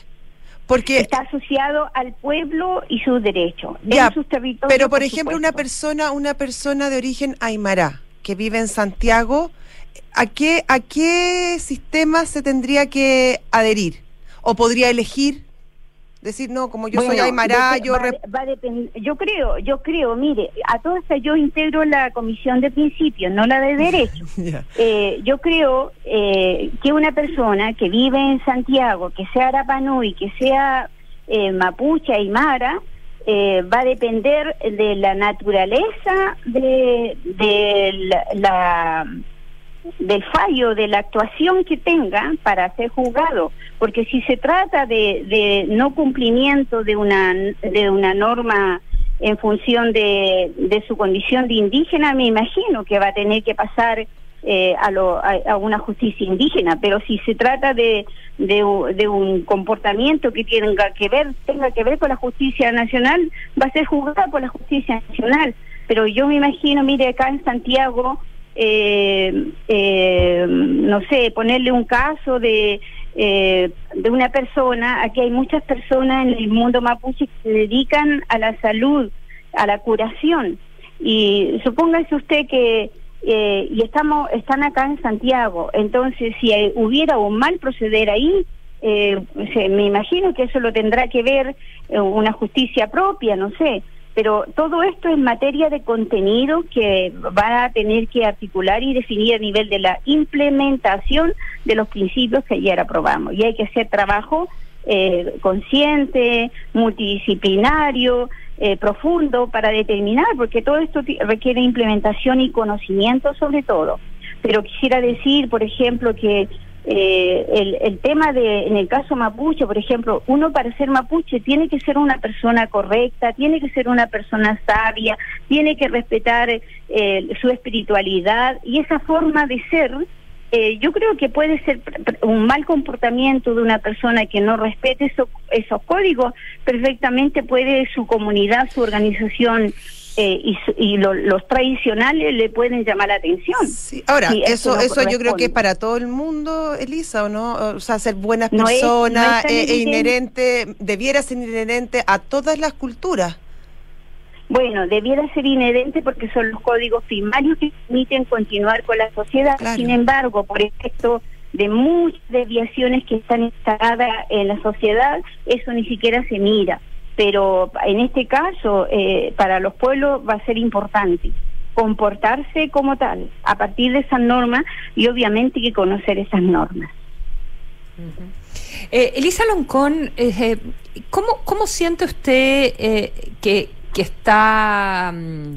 [SPEAKER 2] Porque
[SPEAKER 4] está asociado al pueblo y sus derechos.
[SPEAKER 2] Ya, sus territorios, pero por, ejemplo, una persona, una persona de origen aymara que vive en Santiago, ¿a qué a qué sistema se tendría que adherir o podría elegir decir, no, como yo soy Aymara, yo...
[SPEAKER 4] yo creo, yo creo, mire, a todas yo integro la comisión de principios, no la de derecho. eh, yo creo eh, que una persona que vive en Santiago, que sea Arapanui, que sea eh, Mapuche, Aymara, eh, va a depender de la naturaleza de, de la del fallo de la actuación que tenga para ser juzgado, porque si se trata de, de no cumplimiento de una de una norma en función de, de su condición de indígena, me imagino que va a tener que pasar eh, a, lo, a, una justicia indígena, pero si se trata de, de, de, un comportamiento que tenga que ver tenga que ver con la justicia nacional, va a ser juzgada por la justicia nacional. Pero yo me imagino, mire, acá en Santiago eh, eh, no sé, ponerle un caso de, eh, de una persona, aquí hay muchas personas en el mundo mapuche que se dedican a la salud, a la curación. Y supóngase usted que, eh, y estamos, están acá en Santiago, entonces si hubiera un mal proceder ahí, eh, me imagino que eso lo tendrá que ver eh, una justicia propia, no sé pero todo esto es materia de contenido que va a tener que articular y definir a nivel de la implementación de los principios que ayer aprobamos. Y hay que hacer trabajo eh, consciente, multidisciplinario, eh, profundo para determinar, porque todo esto requiere implementación y conocimiento sobre todo. Pero quisiera decir, por ejemplo, que eh, el, el, tema de, en el caso mapuche, por ejemplo, uno para ser mapuche tiene que ser una persona correcta, tiene que ser una persona sabia, tiene que respetar eh, su espiritualidad y esa forma de ser, eh, yo creo que puede ser un mal comportamiento de una persona que no respete esos códigos, perfectamente puede su comunidad, su organización eh, y, los tradicionales le pueden llamar la atención.
[SPEAKER 2] Ahora, eso eso yo creo que es para todo el mundo, Elisa, ¿o no? O sea, ser buenas personas es, eh, inherente, debiera ser inherente a todas las culturas.
[SPEAKER 4] Bueno, debiera ser inherente porque son los códigos primarios que permiten continuar con la sociedad. Sin embargo, por efecto de muchas desviaciones que están instaladas en la sociedad, eso ni siquiera se mira pero en este caso eh, para los pueblos va a ser importante comportarse como tal a partir de esas normas y obviamente que conocer esas normas.
[SPEAKER 1] Eh, Elisa Loncón, eh, ¿cómo, ¿cómo siente usted que, que está... Mm,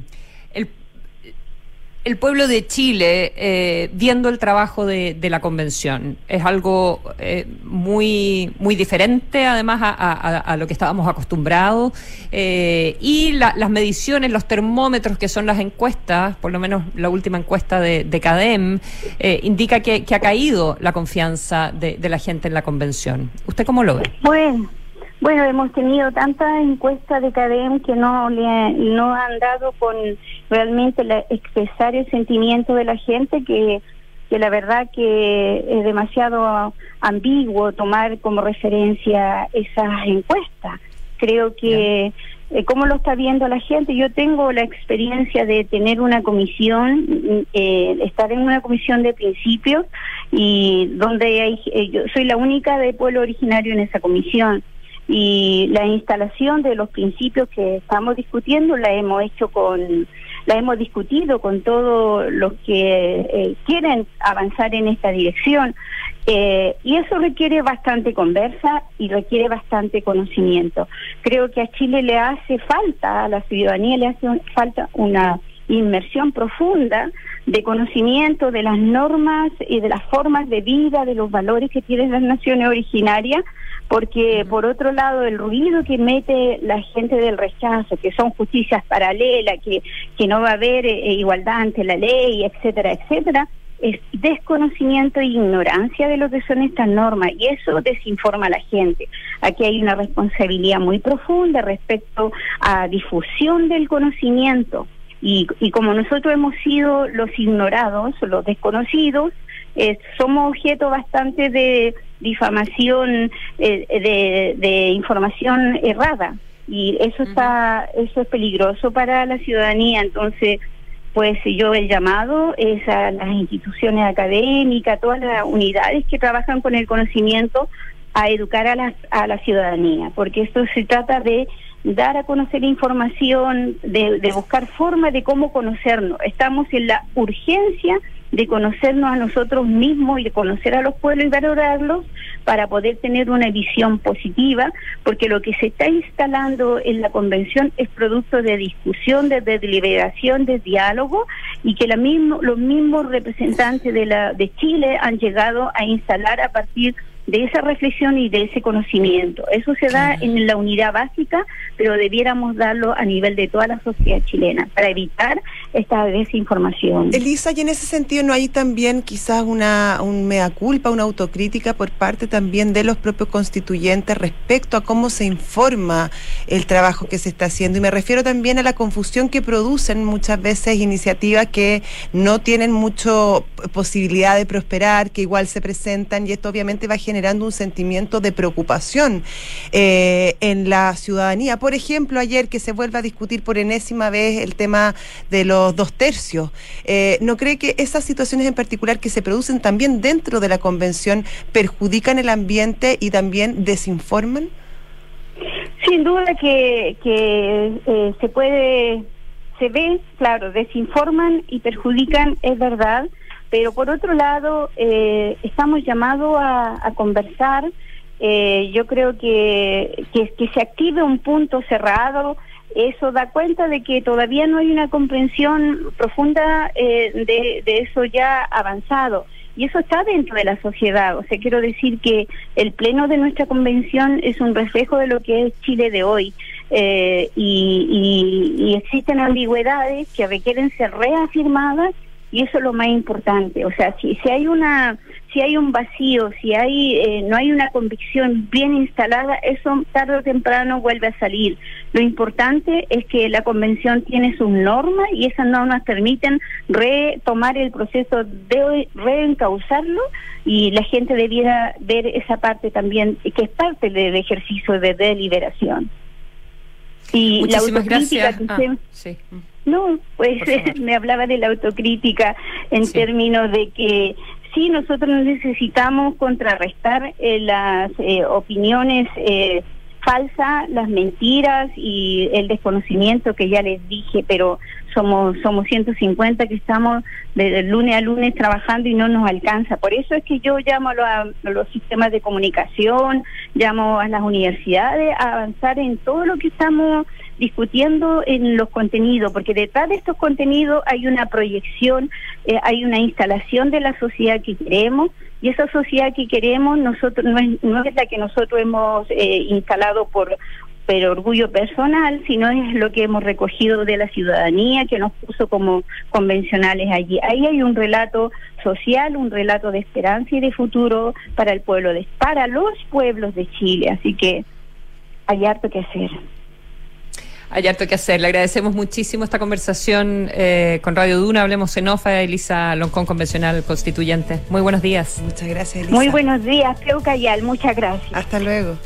[SPEAKER 1] el pueblo de Chile eh, viendo el trabajo de, la convención? ¿Es algo eh, muy, muy diferente además a, lo que estábamos acostumbrados? Eh, y las mediciones, los termómetros que son las encuestas, por lo menos la última encuesta de, de CADEM, indica que, ha caído la confianza de, de la gente en la convención. ¿Usted cómo lo ve?
[SPEAKER 4] Bueno. Bueno, hemos tenido tantas encuestas de CADEM que no le no han dado con realmente la, expresar el sentimiento de la gente que, que la verdad que es demasiado ambiguo tomar como referencia esas encuestas. Creo que eh, cómo lo está viendo la gente. Yo tengo la experiencia de tener una comisión, eh, estar en una comisión de principios y donde hay, eh, yo soy la única de pueblo originario en esa comisión y la instalación de los principios que estamos discutiendo la hemos hecho con la hemos discutido con todos los que eh, quieren avanzar en esta dirección eh, y eso requiere bastante conversa y requiere bastante conocimiento. Creo que a Chile le hace falta, a la ciudadanía le hace falta una inmersión profunda de conocimiento de las normas y de las formas de vida, de los valores que tienen las naciones originarias, porque por otro lado el ruido que mete la gente del rechazo, que son justicias paralelas, que, que no va a haber eh, igualdad ante la ley, etcétera, etcétera, es desconocimiento e ignorancia de lo que son estas normas y eso desinforma a la gente. Aquí hay una responsabilidad muy profunda respecto a difusión del conocimiento y, y como nosotros hemos sido los ignorados, los desconocidos, eh, somos objeto bastante de difamación, eh, de, de información errada. Y eso está eso es peligroso para la ciudadanía. Entonces pues yo el llamado es a las instituciones académicas, todas las unidades que trabajan con el conocimiento, a educar a la, a la ciudadanía, porque esto se trata de dar a conocer información, de, de buscar formas de cómo conocernos. Estamos en la urgencia de conocernos a nosotros mismos y de conocer a los pueblos y valorarlos para poder tener una visión positiva, porque lo que se está instalando en la convención es producto de discusión, de, deliberación, de diálogo y que la mismo, los mismos representantes de, la, de Chile han llegado a instalar a partir de esa reflexión y de ese conocimiento. Eso se da en la unidad básica, pero debiéramos darlo a nivel de toda la sociedad chilena para evitar esta desinformación.
[SPEAKER 2] Elisa, y en ese sentido no hay también quizás una un mea culpa, una autocrítica por parte también de los propios constituyentes respecto a cómo se informa el trabajo que se está haciendo. Y me refiero también a la confusión que producen muchas veces iniciativas que no tienen mucho posibilidad de prosperar, que igual se presentan y esto obviamente va a generar generando un sentimiento de preocupación eh, en la ciudadanía. Por ejemplo, ayer que se vuelve a discutir por enésima vez el tema de los dos tercios. Eh, ¿No cree que esas situaciones en particular que se producen también dentro de la convención perjudican el ambiente y también desinforman?
[SPEAKER 4] Sin duda que, que eh, se puede, se ve, claro, desinforman y perjudican, es verdad, pero por otro lado, eh, estamos llamados a, conversar. Eh, yo creo que, que, se active un punto cerrado. Eso da cuenta de que todavía no hay una comprensión profunda eh, de, de eso ya avanzado y eso está dentro de la sociedad. O sea, quiero decir que el pleno de nuestra convención es un reflejo de lo que es Chile de hoy. y, y, existen ambigüedades que requieren ser reafirmadas y eso es lo más importante. O sea si si hay una si hay un vacío si hay eh, no hay una convicción bien instalada eso tarde o temprano vuelve a salir. Lo importante es que la convención tiene sus normas y esas normas permiten retomar el proceso de reencauzarlo y la gente debiera ver esa parte también que es parte del ejercicio de deliberación.
[SPEAKER 1] Y la autocrítica
[SPEAKER 4] que ah, sí. No, pues me hablaba de la autocrítica en términos de que sí, nosotros necesitamos contrarrestar eh, las eh, opiniones eh, falsas, las mentiras y el desconocimiento que ya les dije, pero somos somos 150 que estamos desde lunes a lunes trabajando y no nos alcanza. Por eso es que yo llamo a los sistemas de comunicación, llamo a las universidades a avanzar en todo lo que estamos discutiendo en los contenidos, porque detrás de estos contenidos hay una proyección, eh, hay una instalación de la sociedad que queremos, y esa sociedad que queremos nosotros no es, no es la que nosotros hemos eh, instalado por orgullo personal, sino es lo que hemos recogido de la ciudadanía que nos puso como convencionales allí. Ahí hay un relato social, un relato de esperanza y de futuro para el pueblo de para los pueblos de Chile, así que hay harto que hacer.
[SPEAKER 1] Hay harto que hacer. Le agradecemos muchísimo esta conversación eh, con Radio Duna. Hablemos en OFA, Elisa Loncón, convencional constituyente. Muy buenos días.
[SPEAKER 2] Muchas gracias, Elisa.
[SPEAKER 4] Muy buenos días, Creo Cayal. Muchas gracias.
[SPEAKER 2] Hasta luego.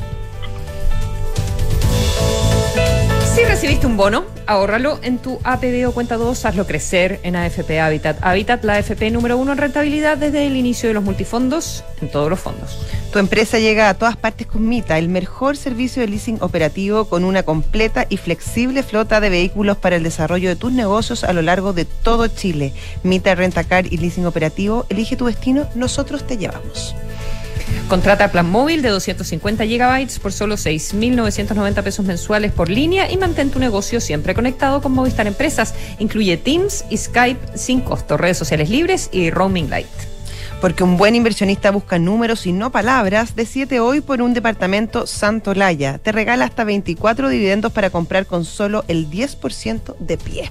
[SPEAKER 1] Si recibiste un bono, ahórralo en tu APB o cuenta 2, hazlo crecer en AFP Habitat. Habitat, la AFP número uno en rentabilidad desde el inicio de los multifondos en todos los fondos.
[SPEAKER 2] Tu empresa llega a todas partes con Mita, el mejor servicio de leasing operativo con una completa y flexible flota de vehículos para el desarrollo de tus negocios a lo largo de todo Chile. Mita Rentacar y Leasing Operativo, elige tu destino, nosotros te llevamos.
[SPEAKER 1] Contrata plan móvil de 250 gigabytes por solo 6.990 pesos mensuales por línea y mantén tu negocio siempre conectado con Movistar Empresas. Incluye Teams y Skype sin costo, redes sociales libres y roaming light.
[SPEAKER 2] Porque un buen inversionista busca números y no palabras, decide hoy por un departamento Santolaya. Te regala hasta 24 dividendos para comprar con solo el 10% de pie.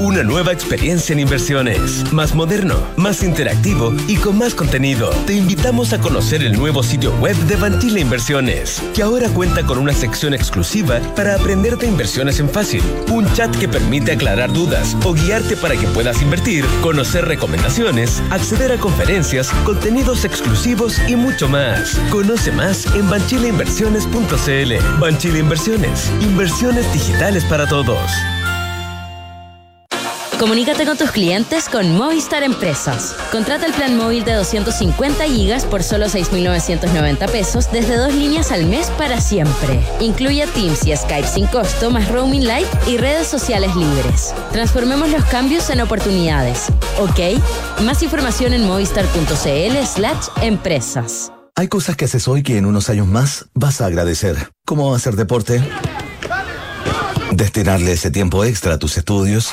[SPEAKER 5] Una nueva experiencia en inversiones, más moderno, más interactivo y con más contenido. Te invitamos a conocer el nuevo sitio web de Banchile Inversiones, que ahora cuenta con una sección exclusiva para aprender de inversiones en fácil, un chat que permite aclarar dudas o guiarte para que puedas invertir, conocer recomendaciones, acceder a conferencias, contenidos exclusivos y mucho más. Conoce más en banchileinversiones.cl. Banchile Inversiones, inversiones digitales para todos.
[SPEAKER 6] Comunícate con tus clientes con Movistar Empresas. Contrata el plan móvil de 250 gigas por solo 6.990 pesos desde dos líneas al mes para siempre. Incluye Teams y Skype sin costo, más roaming light y redes sociales libres. Transformemos los cambios en oportunidades. ¿Ok? Más información en movistar.cl slash empresas.
[SPEAKER 7] Hay cosas que haces hoy que en unos años más vas a agradecer. Como hacer deporte, destinarle ese tiempo extra a tus estudios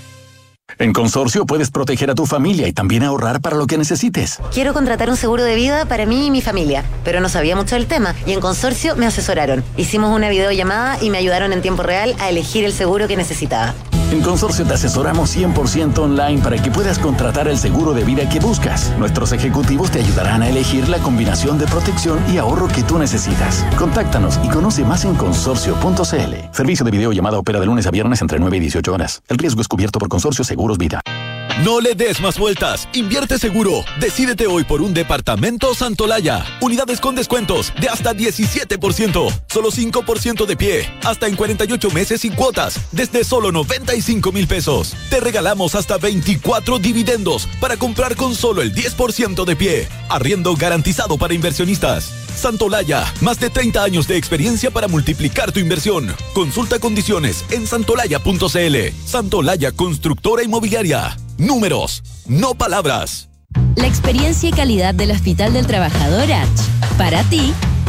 [SPEAKER 8] En Consorcio puedes proteger a tu familia y también ahorrar para lo que necesites.
[SPEAKER 9] Quiero contratar un seguro de vida para mí y mi familia, pero no sabía mucho del tema y en Consorcio me asesoraron. Hicimos una videollamada y me ayudaron en tiempo real a elegir el seguro que necesitaba.
[SPEAKER 8] En Consorcio te asesoramos 100% online para que puedas contratar el seguro de vida que buscas. Nuestros ejecutivos te ayudarán a elegir la combinación de protección y ahorro que tú necesitas. Contáctanos y conoce más en consorcio.cl. Servicio de videollamada opera de lunes a viernes entre 9 y 18 horas. El riesgo es cubierto por Consorcio Seguros Vida.
[SPEAKER 10] No le des más vueltas. Invierte seguro. Decídete hoy por un departamento Santolaya. Unidades con descuentos de hasta 17%. Solo 5% de pie. Hasta en 48 meses sin cuotas. Desde solo 95 mil pesos. Te regalamos hasta 24 dividendos para comprar con solo el 10% de pie. Arriendo garantizado para inversionistas. Santolaya. Más de 30 años de experiencia para multiplicar tu inversión. Consulta condiciones en santolaya.cl. Santolaya Constructora Inmobiliaria. Números, no palabras.
[SPEAKER 6] La experiencia y calidad del Hospital del Trabajador H. Para ti,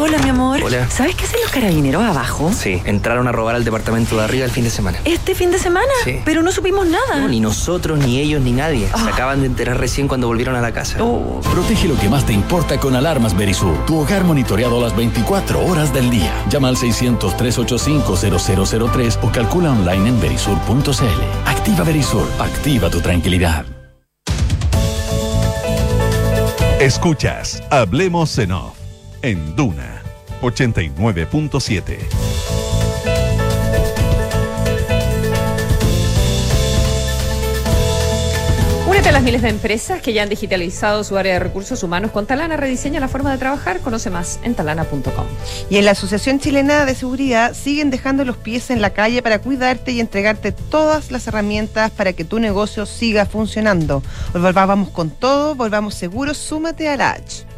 [SPEAKER 11] Hola, mi amor.
[SPEAKER 12] Hola.
[SPEAKER 11] ¿Sabes qué hacen los carabineros abajo?
[SPEAKER 12] Sí, entraron a robar al departamento de arriba el fin de semana.
[SPEAKER 11] ¿Este fin de semana?
[SPEAKER 12] Sí.
[SPEAKER 11] Pero no supimos nada.
[SPEAKER 12] No, ni nosotros, ni ellos, ni nadie. Se
[SPEAKER 11] Ah.
[SPEAKER 12] acaban de enterar recién cuando volvieron a la casa.
[SPEAKER 11] Oh.
[SPEAKER 8] Protege lo que más te importa con alarmas Berisur. Tu hogar monitoreado las 24 horas del día. Llama al 600-385-0003 o calcula online en berisur.cl. Activa Berisur. Activa tu tranquilidad.
[SPEAKER 13] Escuchas Hablemos en Off en Duna 89.7.
[SPEAKER 1] Únete a las miles de empresas que ya han digitalizado su área de recursos humanos con Talana rediseña la forma de trabajar. Conoce más en talana.com.
[SPEAKER 2] Y en la Asociación Chilena de Seguridad siguen dejando los pies en la calle para cuidarte y entregarte todas las herramientas para que tu negocio siga funcionando. Volvamos con todo, volvamos seguros, súmate a la H.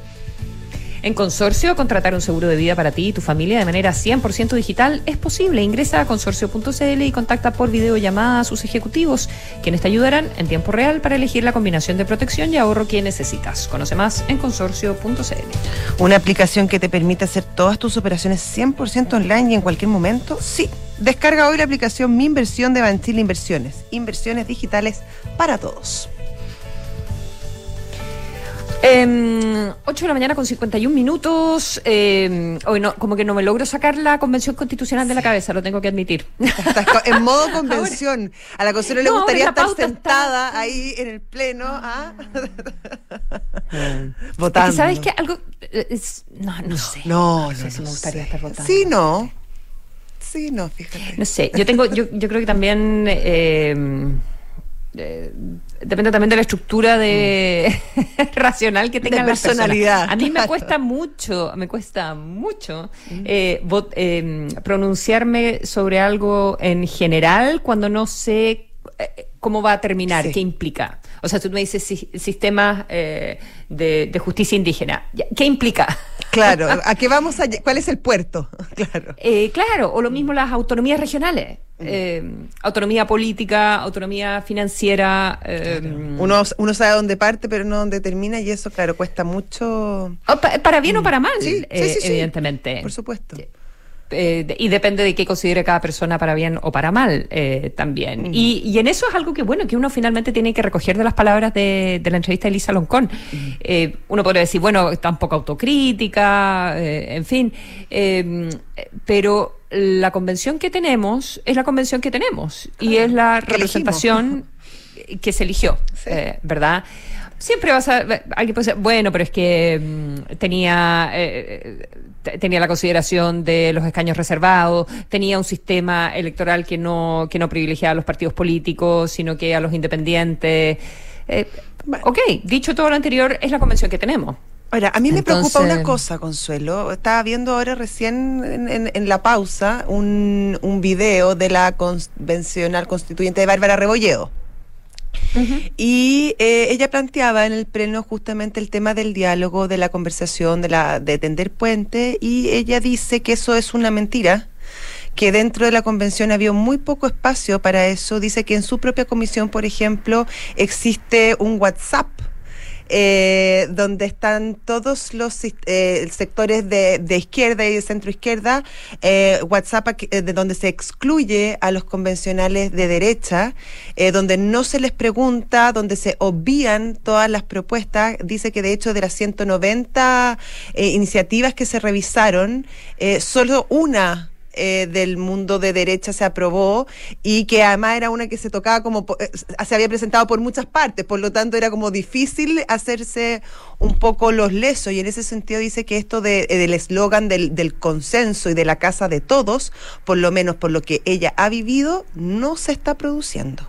[SPEAKER 1] En Consorcio, contratar un seguro de vida para ti y tu familia de manera 100% digital es posible. Ingresa a consorcio.cl y contacta por videollamada a sus ejecutivos, quienes te ayudarán en tiempo real para elegir la combinación de protección y ahorro que necesitas. Conoce más en consorcio.cl.
[SPEAKER 2] Una aplicación que te permite hacer todas tus operaciones 100% online y en cualquier momento. Sí. Descarga hoy la aplicación Mi Inversión de Banchile Inversiones. Inversiones digitales para todos.
[SPEAKER 1] Eh, 8 de la mañana con 51 minutos. Eh, hoy no, como que no me logro sacar la convención constitucional de la cabeza, lo tengo que admitir.
[SPEAKER 2] Estás en modo convención. A la Consuelo le gustaría estar sentada ahí en el pleno, ¿ah?
[SPEAKER 1] Es
[SPEAKER 2] votando.
[SPEAKER 1] que, ¿Sabes qué? Algo. eh, es- no, no, sé.
[SPEAKER 2] No,
[SPEAKER 1] sé
[SPEAKER 2] no,
[SPEAKER 1] si
[SPEAKER 2] no
[SPEAKER 1] me gustaría
[SPEAKER 2] sé.
[SPEAKER 1] estar votando.
[SPEAKER 2] Sí, no. Sí, no, fíjate.
[SPEAKER 1] No sé, yo tengo, yo, yo creo que también eh, eh, depende también de la estructura de racional que
[SPEAKER 2] De
[SPEAKER 1] las personas.
[SPEAKER 2] personalidad,
[SPEAKER 1] A mí me cuesta mucho, me cuesta mucho eh, vot- eh, pronunciarme sobre algo en general cuando no sé eh, cómo va a terminar,
[SPEAKER 2] Sí.
[SPEAKER 1] qué implica. O sea, tú me dices si- sistemas eh, de, de justicia indígena. ¿Qué implica?
[SPEAKER 2] Claro, ¿a qué vamos a ¿Cuál es el puerto? Claro.
[SPEAKER 1] Eh, claro, o lo mismo las autonomías regionales. Eh, autonomía política, autonomía financiera. eh,
[SPEAKER 2] Uno, uno sabe dónde parte, pero no dónde termina, y eso, claro, cuesta mucho.
[SPEAKER 1] o pa- para bien o para mal, eh,
[SPEAKER 2] sí, sí.
[SPEAKER 1] evidentemente.
[SPEAKER 2] Por supuesto.
[SPEAKER 1] Eh, y depende de qué considere cada persona para bien o para mal eh, también. y, y en eso es algo que, bueno, que uno finalmente tiene que recoger de las palabras de, de la entrevista de Elisa Loncón. Eh, uno podría decir, bueno, tampoco autocrítica, en fin, eh, pero la convención que tenemos es la convención que tenemos y es la representación que se eligió, ¿verdad? Siempre vas a. Alguien puede decir, bueno, pero es que mm, tenía. eh, te- tenía la consideración de los escaños reservados, tenía un sistema electoral que no, que no privilegiaba a los partidos políticos, sino que a los independientes. Eh, ok, dicho todo lo anterior, es la convención que tenemos.
[SPEAKER 2] Ahora, a mí me preocupa una cosa, Consuelo. Estaba viendo ahora recién en, en- en la pausa un, un video de la convencional constituyente de Bárbara Rebolledo. Y eh, ella planteaba en el pleno justamente el tema del diálogo, de la conversación, de, la, de tender puente, y ella dice que eso es una mentira que dentro de la convención había muy poco espacio para eso. Dice que en su propia comisión, por ejemplo, existe un WhatsApp eh, donde están todos los eh, sectores de, izquierda y de centro izquierda, eh, WhatsApp eh, de donde se excluye a los convencionales de derecha, eh, donde no se les pregunta, donde se obvían todas las propuestas. Dice que de hecho de las 190 eh, iniciativas que se revisaron, eh, solo una eh, del mundo de derecha se aprobó y que además era una que se tocaba como eh, se había presentado por muchas partes, por lo tanto era como difícil hacerse un poco los lesos y en ese sentido dice que esto de, eh, del eslogan del, del consenso y de la casa de todos, por lo menos por lo que ella ha vivido, no se está produciendo.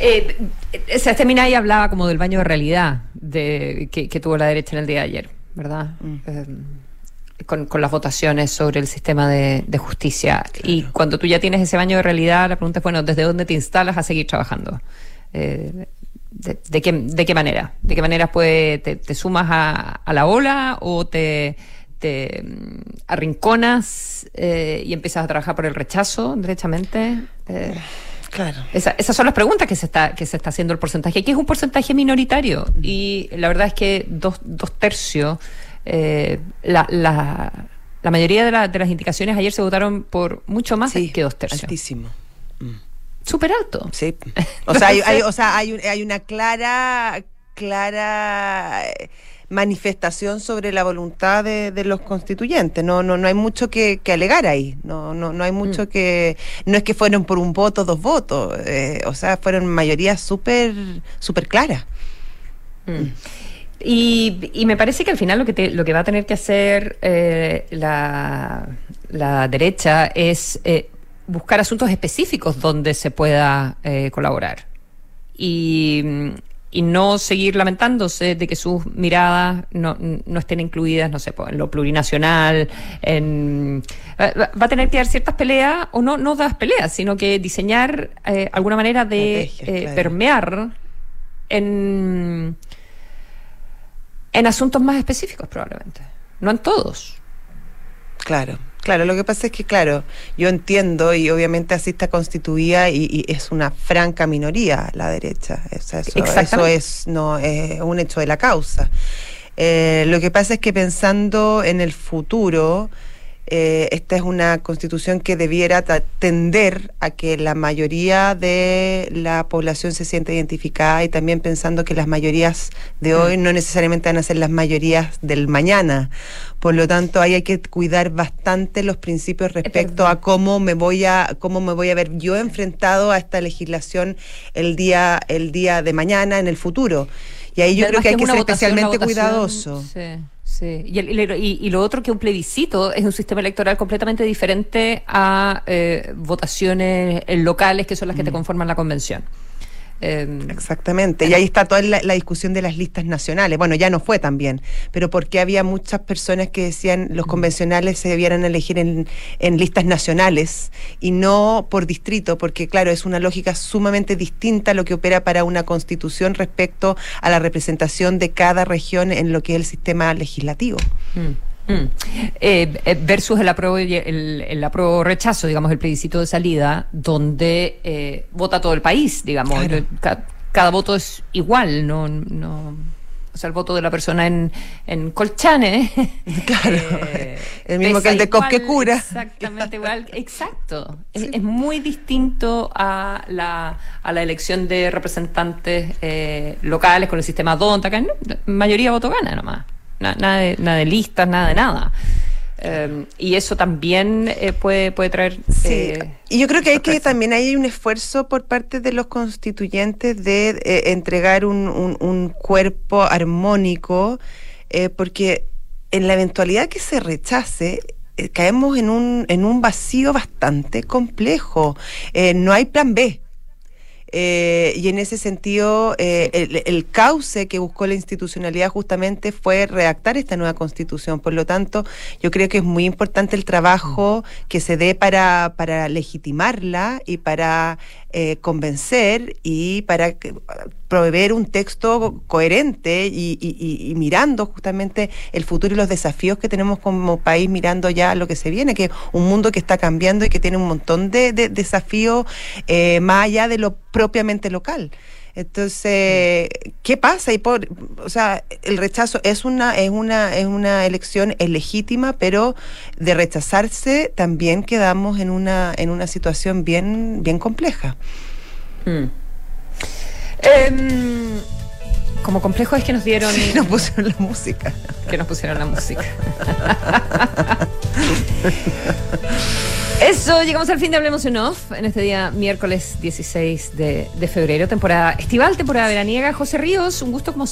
[SPEAKER 1] Eh, eh, Sebastián hablaba como del baño de realidad de, que, que tuvo la derecha en el día de ayer, ¿verdad? Eh, con, con las votaciones sobre el sistema de, de justicia. Y cuando tú ya tienes ese baño de realidad, la pregunta es, bueno, ¿desde dónde te instalas a seguir trabajando? Eh, de, de qué, ¿De qué manera? ¿De qué manera puede, te, te sumas a, a la ola o te, te mm, arrinconas eh, y empiezas a trabajar por el rechazo, derechamente? Eh,
[SPEAKER 2] Claro.
[SPEAKER 1] esa- esas son las preguntas que se está que se está haciendo el porcentaje, que es un porcentaje minoritario y la verdad es que dos, dos tercios, eh, la, la, la mayoría de, la- de las indicaciones ayer se votaron por mucho más que dos tercios.
[SPEAKER 2] Altísimo.
[SPEAKER 1] Súper alto.
[SPEAKER 2] Sí. O sea, hay, hay- o sea, hay, un- hay una clara, clara eh, manifestación sobre la voluntad de, de los constituyentes. No, no, no hay mucho que, que alegar ahí. No, no, no hay mucho
[SPEAKER 1] Mm.
[SPEAKER 2] que. No es que fueron por un voto, dos votos. eh, o sea, fueron mayorías súper, súper claras.
[SPEAKER 1] Mm. Y, y me parece que al final lo que, te- lo que va a tener que hacer eh, la, la derecha es eh, buscar asuntos específicos donde se pueda eh, colaborar. y, y no seguir lamentándose de que sus miradas no, no estén incluidas, no sé, pues, en lo plurinacional, en va a tener que dar ciertas peleas, o no, no das peleas, sino que diseñar eh, alguna manera de eh,
[SPEAKER 2] claro.
[SPEAKER 1] permear en, en asuntos más específicos probablemente, no en todos.
[SPEAKER 2] Claro, claro, lo que pasa es que, claro, yo entiendo y obviamente así está constituida y, y es una franca minoría la derecha. Eso, eso
[SPEAKER 1] Exactamente.
[SPEAKER 2] es, no, es un hecho de la causa. Eh, lo que pasa es que pensando en el futuro, eh, esta es una constitución que debiera tender a que la mayoría de la población se sienta identificada y también pensando que las mayorías de hoy no necesariamente van a ser las mayorías del mañana. Por lo tanto, ahí hay que cuidar bastante los principios respecto a cómo me voy a cómo me voy a ver yo enfrentado a esta legislación el día el día de mañana en el futuro. Y ahí yo creo que hay que ser
[SPEAKER 1] votación,
[SPEAKER 2] especialmente cuidadoso.
[SPEAKER 1] Sí, sí. Y, el- y y- lo otro que un plebiscito es un sistema electoral completamente diferente a eh, votaciones locales que son las que
[SPEAKER 2] Mm.
[SPEAKER 1] te conforman la convención. Eh,
[SPEAKER 2] Exactamente. Y ahí está toda la, la discusión de las listas nacionales. Bueno, ya no fue tan bien, pero porque había muchas personas que decían los convencionales se debieran elegir en, en listas nacionales y no por distrito, porque claro, es una lógica sumamente distinta a lo que opera para una constitución respecto a la representación de cada región en lo que es el sistema legislativo.
[SPEAKER 1] Mm, mm. Eh, eh, versus el apruebo y el, el apruebo rechazo, digamos, el plebiscito de salida, donde eh, vota todo el país, digamos.
[SPEAKER 2] Claro.
[SPEAKER 1] Cada voto es igual, no, no. O sea, el voto de la persona en, en Colchane.
[SPEAKER 2] Claro.
[SPEAKER 1] eh,
[SPEAKER 2] El mismo que el de Cosquecura.
[SPEAKER 1] Exactamente igual, exacto. Es, es muy distinto a la, a la elección de representantes eh, locales con el sistema DONTA, que no- mayoría voto gana nomás. Na- nada, de, nada de listas, nada de nada. Eh, y eso también eh, puede, puede traer.
[SPEAKER 2] Sí,
[SPEAKER 1] eh,
[SPEAKER 2] y yo creo que hay que también hay un esfuerzo por parte de los constituyentes de eh, entregar un, un- un cuerpo armónico, eh, porque en la eventualidad que se rechace, caemos en un, en un vacío bastante complejo. No hay plan B. Eh, y en ese sentido, eh, el, el cauce que buscó la institucionalidad justamente fue redactar esta nueva constitución. Por lo tanto, yo creo que es muy importante el trabajo que se dé para, para legitimarla y para eh, convencer y para proveer un texto coherente y- y mirando justamente el futuro y los desafíos que tenemos como país, mirando ya lo que se viene, que es un mundo que está cambiando y que tiene un montón de, de desafíos eh, más allá de lo propiamente local. Entonces, ¿qué pasa? Y por, o sea, el rechazo es una, es una, es una elección es legítima, pero de rechazarse también quedamos en una, en una situación bien, bien compleja.
[SPEAKER 1] mm. Em, como complejo es que nos dieron.
[SPEAKER 2] nos pusieron la música.
[SPEAKER 1] Que nos pusieron la música. Eso, llegamos al fin de Hablemos en Off en este día miércoles 16 de, de febrero, temporada estival, temporada veraniega. José Ríos, un gusto como